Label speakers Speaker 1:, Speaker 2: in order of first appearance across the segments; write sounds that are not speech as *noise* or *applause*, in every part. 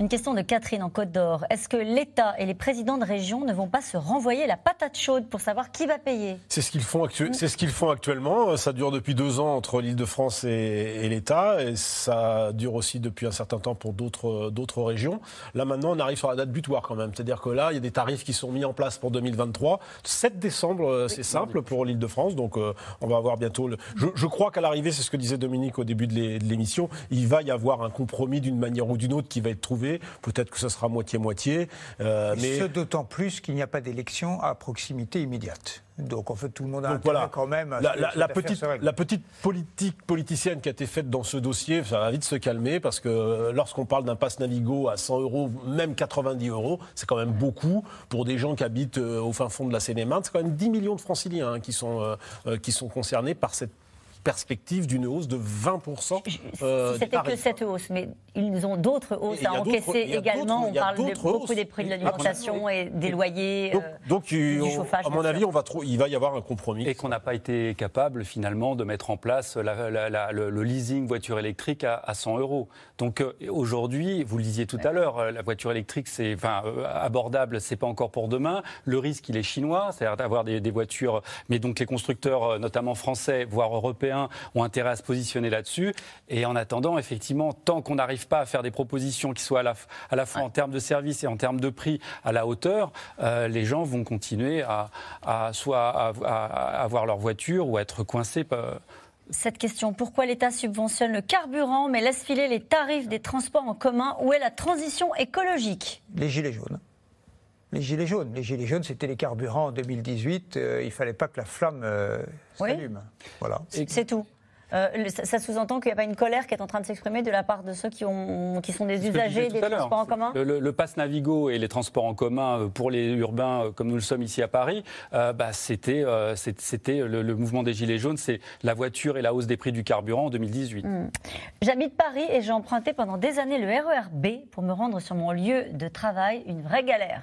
Speaker 1: Une question de Catherine en Côte d'Or. Est-ce que l'État et les présidents de région ne vont pas se renvoyer la patate chaude pour savoir qui va payer
Speaker 2: C'est ce qu'ils font, actuellement. Ça dure depuis deux ans entre l'Île-de-France et, l'État. Et ça dure aussi depuis un certain temps pour d'autres, d'autres régions. Là, maintenant, on arrive sur la date butoir quand même. C'est-à-dire que là, il y a des tarifs qui sont mis en place pour 2023. 7 décembre, euh, c'est simple pour l'Île-de-France. Donc, euh, on va avoir bientôt. Le... Je, crois qu'à l'arrivée, c'est ce que disait Dominique au début de l'émission, il va y avoir un compromis d'une manière ou d'une autre qui va être trouvé Peut-être que ce sera moitié-moitié.
Speaker 3: Euh, mais... Ce d'autant plus qu'il n'y a pas d'élection à proximité immédiate. Donc en fait, tout le monde a voilà. quand même.
Speaker 2: La, petite, la petite politique politicienne qui a été faite dans ce dossier, ça va vite se calmer parce que euh, lorsqu'on parle d'un pass Navigo à 100 euros, même 90 euros, c'est quand même beaucoup pour des gens qui habitent euh, au fin fond de la Seine-et-Marne. C'est quand même 10 millions de franciliens hein, qui, sont, qui sont concernés par cette perspective d'une hausse de 20%.
Speaker 1: Euh, C'était que cette hausse, mais ils ont d'autres hausses à encaisser également. On parle de beaucoup des prix de l'alimentation et des loyers,
Speaker 2: donc, euh, du chauffage. À mon avis, on va il va y avoir un compromis.
Speaker 4: Et qu'on n'a pas été capable finalement de mettre en place le, leasing voiture électrique à, 100 euros. Donc euh, aujourd'hui, vous le disiez tout à l'heure, euh, la voiture électrique, c'est enfin, abordable, c'est pas encore pour demain. Le risque, il est chinois, c'est-à-dire d'avoir des, des voitures, mais donc les constructeurs, notamment français, voire européens, ont intérêt à se positionner là-dessus. Et en attendant, effectivement, tant qu'on n'arrive pas à faire des propositions qui soient à la, à la fois en termes de services et en termes de prix à la hauteur, euh, les gens vont continuer à, soit à, avoir leur voiture ou à être coincés.
Speaker 1: cette question. Pourquoi l'État subventionne le carburant mais laisse filer les tarifs des transports en commun? Où est la transition écologique?
Speaker 3: Les gilets jaunes. Les gilets jaunes. Les gilets jaunes, c'était les carburants en 2018. Euh, il ne fallait pas que la flamme euh, s'allume.
Speaker 1: Voilà. C'est tout. Euh, ça sous-entend qu'il n'y a pas une colère qui est en train de s'exprimer de la part de ceux qui, ont, qui sont des usagers des transports en commun
Speaker 4: Le, le, pass Navigo et les transports en commun pour les urbains, comme nous le sommes ici à Paris, bah, c'était c'était le, mouvement des Gilets jaunes, c'est la voiture et la hausse des prix du carburant en 2018. Hmm.
Speaker 1: J'habite Paris et j'ai emprunté pendant des années le RER B pour me rendre sur mon lieu de travail, une vraie galère.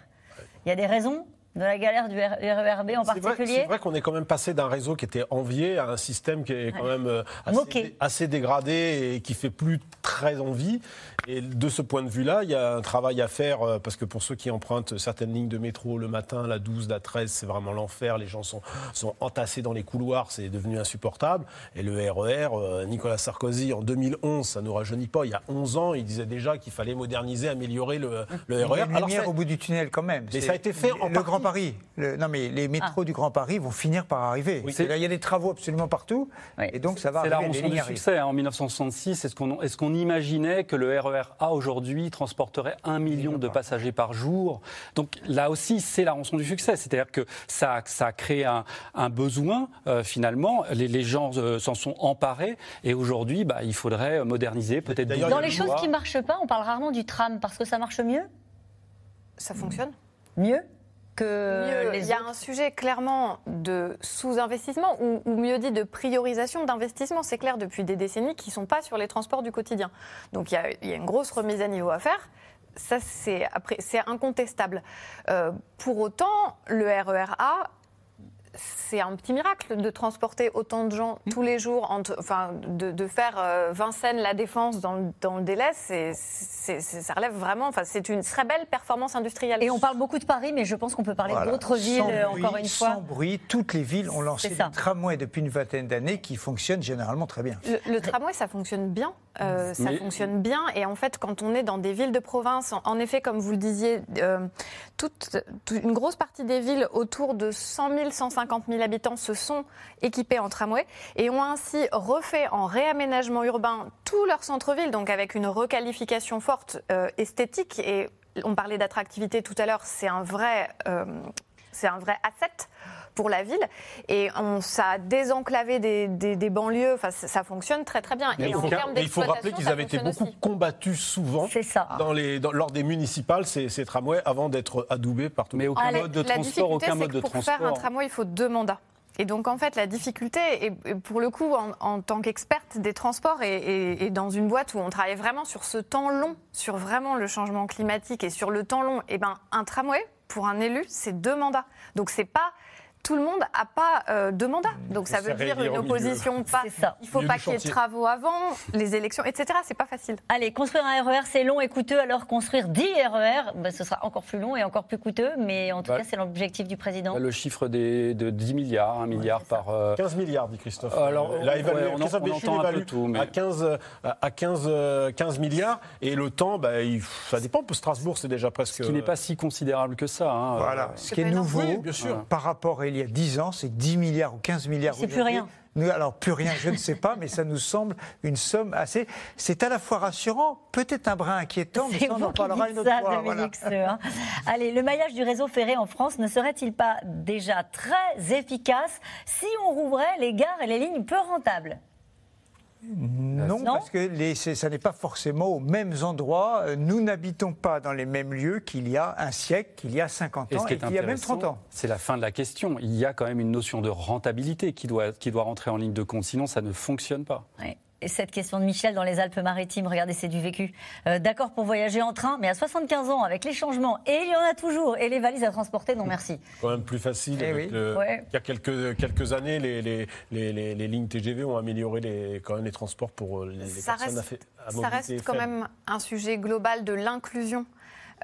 Speaker 1: Il y a des raisons de la galère du RERB en particulier
Speaker 2: C'est vrai, qu'on est quand même passé d'un réseau qui était envié à un système qui est quand même euh, assez, assez, dégradé et qui fait plus très envie. Et de ce point de vue-là, il y a un travail à faire euh, parce que pour ceux qui empruntent certaines lignes de métro le matin, la 12, la 13, c'est vraiment l'enfer. Les gens sont, sont entassés dans les couloirs, c'est devenu insupportable. Et le RER, e euh, Nicolas Sarkozy, en 2011, ça ne nous rajeunit pas, il y a 11 ans, il disait déjà qu'il fallait moderniser, améliorer le, le RER.
Speaker 3: Il y a une au bout du tunnel quand même.
Speaker 2: Mais ça a été fait en
Speaker 3: le Grand Paris. non mais les métros ah. du Grand Paris vont finir par arriver. il y a des travaux absolument partout. Et donc ça va arriver.
Speaker 4: C'est la rançon du succès. Hein. En 1966, est-ce qu'on est imaginait que le RER A aujourd'hui transporterait un million de passagers par jour? Donc là aussi, c'est la rançon du succès. C'est-à-dire que ça, ça a créé un, besoin, euh, finalement. Les, gens euh, s'en sont emparés. Et aujourd'hui, bah, il faudrait moderniser, peut-être...
Speaker 1: Dans les choses qui ne marchent pas, on parle rarement du tram parce que ça marche mieux?
Speaker 5: Ça fonctionne
Speaker 1: Mieux?
Speaker 5: Il y a un sujet clairement de sous-investissement ou, mieux dit de priorisation d'investissement. C'est clair depuis des décennies qui ne sont pas sur les transports du quotidien. Donc il y, a, une grosse remise à niveau à faire. Ça, c'est incontestable. Euh, pour autant, le RERA c'est un petit miracle de transporter autant de gens tous les jours, enfin, de, faire euh, Vincennes la défense dans le, délai, c'est, ça relève vraiment, enfin, c'est une très belle performance industrielle.
Speaker 1: Et on parle beaucoup de Paris, mais je pense qu'on peut parler d'autres villes, encore une fois.
Speaker 3: Sans bruit, toutes les villes ont lancé des tramways depuis une vingtaine d'années qui fonctionnent généralement très bien.
Speaker 5: Le, tramway, ça fonctionne bien. Euh, ça fonctionne bien. Et en fait, quand on est dans des villes de province, en, effet, comme vous le disiez, euh, toute, une grosse partie des villes autour de 100 000, 150 000 habitants se sont équipés en tramway et ont ainsi refait en réaménagement urbain tout leur centre-ville, donc avec une requalification forte euh, esthétique. Et on parlait d'attractivité tout à l'heure, c'est un euh, c'est un vrai asset pour la ville. Et on, ça a désenclavé des, des, banlieues. Enfin, ça, fonctionne très très bien.
Speaker 2: et il faut rappeler qu'ils avaient été beaucoup combattus souvent
Speaker 1: ça.
Speaker 2: Dans les, lors des municipales, ces, ces tramways, avant d'être adoubés partout.
Speaker 4: Mais aucun mode de transport, aucun mode de
Speaker 5: pour
Speaker 4: transport.
Speaker 5: Pour faire un tramway, il faut deux mandats. Et donc, en fait, la difficulté, et pour le coup, en, tant qu'experte des transports et, dans une boîte où on travaille vraiment sur ce temps long, sur vraiment le changement climatique et sur le temps long, et eh ben, un tramway, pour un élu, c'est deux mandats. Donc, c'est pas tout le monde n'a pas euh, de mandat. Donc ça veut dire une opposition pas. Ça. Il faut pas qu'il y ait de travaux avant, les élections, etc. C'est pas facile.
Speaker 1: Allez, construire un RER, c'est long et coûteux. Alors construire 10 RER, bah, ce sera encore plus long et encore plus coûteux. Mais en tout bah, cas, c'est l'objectif du président.
Speaker 4: Le chiffre des, de 10 milliards, 1 milliard par.
Speaker 2: 15 euh, milliards, dit Christophe.
Speaker 4: Alors,
Speaker 2: il a évalué, on, entend un peu tout, mais... à 15, à 15, 15 milliards. Et le temps, bah, ça dépend. Pour Strasbourg, c'est déjà presque.
Speaker 4: Ce qui n'est pas si considérable que ça. Hein.
Speaker 3: Voilà. Ce qui est nouveau, bien sûr. par rapport à il y a 10 ans, c'est 10 milliards ou 15 milliards.
Speaker 1: C'est plus rien.
Speaker 3: alors, plus rien, je ne sais pas, mais ça nous semble une somme assez. C'est à la fois rassurant, peut-être un brin inquiétant, mais ça, on en parlera une autre ça, fois.
Speaker 1: Dominique voilà. Allez, le maillage du réseau ferré en France ne serait-il pas déjà très efficace si on rouvrait les gares et les lignes peu rentables?
Speaker 3: Non, parce que les, ça n'est pas forcément aux mêmes endroits. Nous n'habitons pas dans les mêmes lieux qu'il y a un siècle, qu'il y a 50 ans et, qu'il y a même 30 ans.
Speaker 4: C'est la fin de la question. Il y a quand même une notion de rentabilité qui doit, qui doit rentrer en ligne de compte, sinon ça ne fonctionne pas
Speaker 1: cette question de Michel dans les Alpes-Maritimes, regardez, c'est du vécu. Euh, d'accord pour voyager en train, mais à 75 ans, avec les changements, et il y en a toujours, et les valises à transporter, non merci. *laughs*
Speaker 2: Quand même plus facile. Eh il y a quelques, quelques années, les, les, les, les, lignes TGV ont amélioré les, quand même les transports pour les,
Speaker 5: ça
Speaker 2: personnes
Speaker 5: reste, à, Ça reste quand même un sujet global de l'inclusion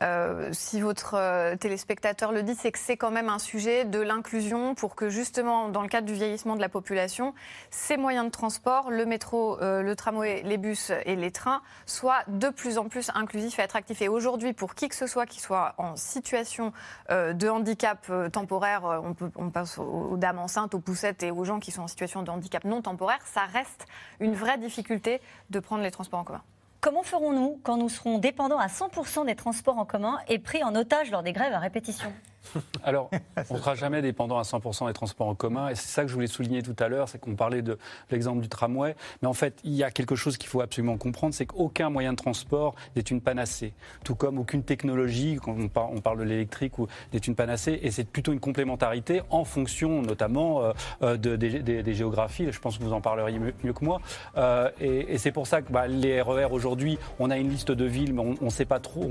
Speaker 5: euh, si votre euh, téléspectateur le dit, c'est que c'est quand même un sujet de l'inclusion pour que justement, dans le cadre du vieillissement de la population, ces moyens de transport, le métro, euh, le tramway, les bus et les trains, soient de plus en plus inclusifs et attractifs. Et aujourd'hui, pour qui que ce soit qui soit en situation de handicap temporaire, on, peut, on passe aux, dames enceintes, aux poussettes et aux gens qui sont en situation de handicap non temporaire, ça reste une vraie difficulté de prendre les transports en commun.
Speaker 1: Comment ferons-nous quand nous serons dépendants à 100% des transports en commun et pris en otage lors des grèves à répétition? *laughs*
Speaker 4: Alors, on ne sera jamais dépendant à 100% des transports en commun. Et c'est ça que je voulais souligner tout à l'heure, c'est qu'on parlait de l'exemple du tramway. Mais en fait, il y a quelque chose qu'il faut absolument comprendre, c'est qu'aucun moyen de transport n'est une panacée. Tout comme aucune technologie, quand on parle de l'électrique, n'est une panacée. Et c'est plutôt une complémentarité en fonction notamment euh, euh, de, des, géographies. Je pense que vous en parleriez mieux, que moi. Euh, et, c'est pour ça que bah, les RER aujourd'hui, on a une liste de villes, mais on ne sait pas trop,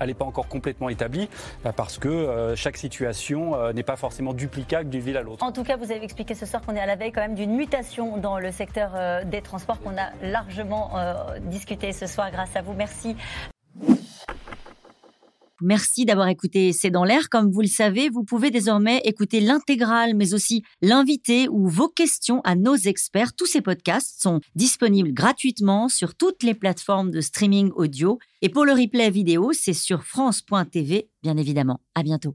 Speaker 4: elle n'est pas encore complètement établie, bah, parce que chaque situation euh, n'est pas forcément duplicable d'une ville à l'autre.
Speaker 1: En tout cas, vous avez expliqué ce soir qu'on est à la veille quand même d'une mutation dans le secteur euh, des transports qu'on a largement euh, discuté ce soir grâce à vous. Merci. Merci d'avoir écouté C'est dans l'air. Comme vous le savez, vous pouvez désormais écouter l'intégrale, mais aussi l'invité ou vos questions à nos experts. Tous ces podcasts sont disponibles gratuitement sur toutes les plateformes de streaming audio. Et pour le replay vidéo, c'est sur France.tv, bien évidemment. À bientôt.